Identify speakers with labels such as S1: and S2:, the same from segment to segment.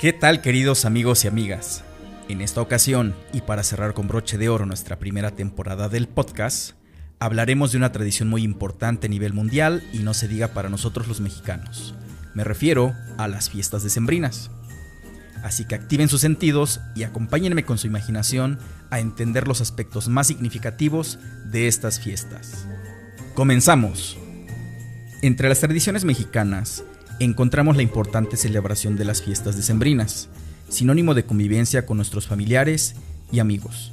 S1: ¿Qué tal queridos amigos y amigas? En esta ocasión, y para cerrar con broche de oro nuestra primera temporada del podcast, hablaremos de una tradición muy importante a nivel mundial y no se diga para nosotros los mexicanos. Me refiero a las fiestas decembrinas. Así que activen sus sentidos y acompáñenme con su imaginación a entender los aspectos más significativos de estas fiestas. Comenzamos. Entre las tradiciones mexicanas encontramos la importante celebración de las fiestas decembrinas, sinónimo de convivencia con nuestros familiares y amigos.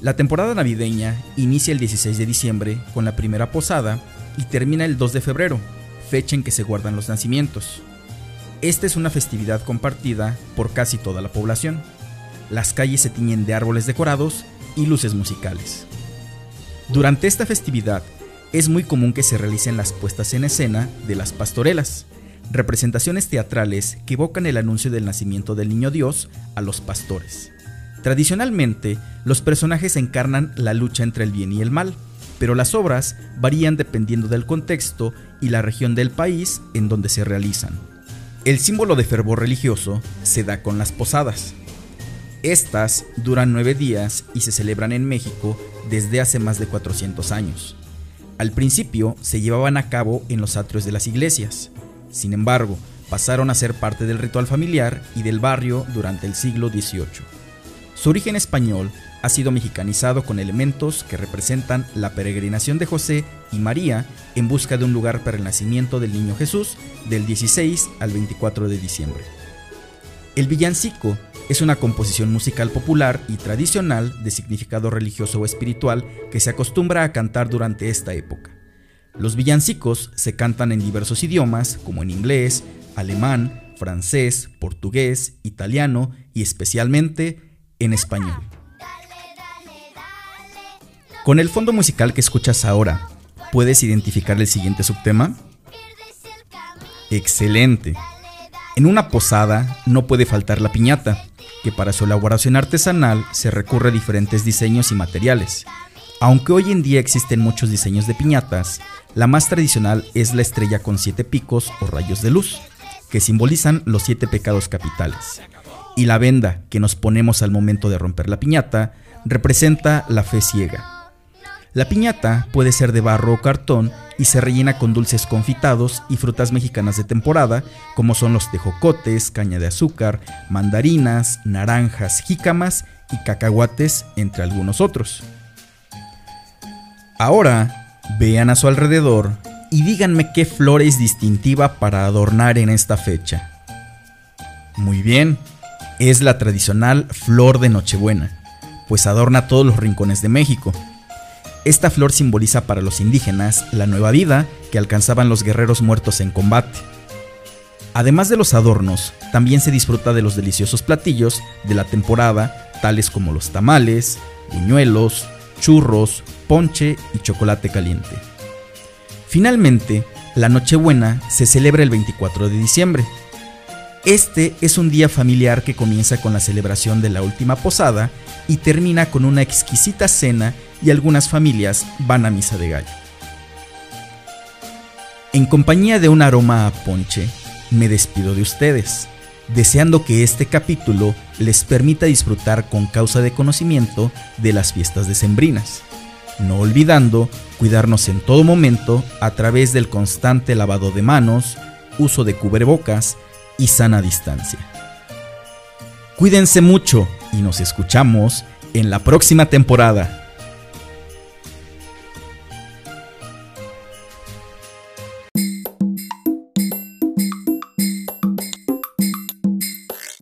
S1: La temporada navideña inicia el 16 de diciembre con la primera posada y termina el 2 de febrero, fecha en que se guardan los nacimientos. Esta es una festividad compartida por casi toda la población. Las calles se tiñen de árboles decorados y luces musicales. Durante esta festividad es muy común que se realicen las puestas en escena de las pastorelas, representaciones teatrales que evocan el anuncio del nacimiento del niño Dios a los pastores. Tradicionalmente, los personajes encarnan la lucha entre el bien y el mal, pero las obras varían dependiendo del contexto y la región del país en donde se realizan. El símbolo de fervor religioso se da con las posadas. Estas duran nueve días y se celebran en México desde hace más de 400 años. Al principio se llevaban a cabo en los atrios de las iglesias. Sin embargo, pasaron a ser parte del ritual familiar y del barrio durante el siglo XVIII. Su origen español ha sido mexicanizado con elementos que representan la peregrinación de José y María en busca de un lugar para el nacimiento del niño Jesús del 16 al 24 de diciembre. El villancico es una composición musical popular y tradicional de significado religioso o espiritual que se acostumbra a cantar durante esta época. Los villancicos se cantan en diversos idiomas como en inglés, alemán, francés, portugués, italiano y especialmente en español. Con el fondo musical que escuchas ahora, ¿puedes identificar el siguiente subtema? Excelente. En una posada no puede faltar la piñata, que para su elaboración artesanal se recurre a diferentes diseños y materiales. Aunque hoy en día existen muchos diseños de piñatas, la más tradicional es la estrella con siete picos o rayos de luz, que simbolizan los siete pecados capitales. Y la venda que nos ponemos al momento de romper la piñata representa la fe ciega. La piñata puede ser de barro o cartón y se rellena con dulces confitados y frutas mexicanas de temporada, como son los tejocotes, caña de azúcar, mandarinas, naranjas, jícamas y cacahuates, entre algunos otros. Ahora, vean a su alrededor y díganme qué flor es distintiva para adornar en esta fecha. Muy bien, es la tradicional flor de Nochebuena, pues adorna todos los rincones de México. Esta flor simboliza para los indígenas la nueva vida que alcanzaban los guerreros muertos en combate. Además de los adornos, también se disfruta de los deliciosos platillos de la temporada, tales como los tamales, buñuelos, churros, ponche y chocolate caliente. Finalmente, la Nochebuena se celebra el 24 de diciembre. Este es un día familiar que comienza con la celebración de la última posada y termina con una exquisita cena y algunas familias van a misa de gallo. En compañía de un aroma a ponche, me despido de ustedes, deseando que este capítulo les permita disfrutar con causa de conocimiento de las fiestas decembrinas, no olvidando cuidarnos en todo momento a través del constante lavado de manos, uso de cubrebocas y sana distancia. Cuídense mucho y nos escuchamos en la próxima temporada.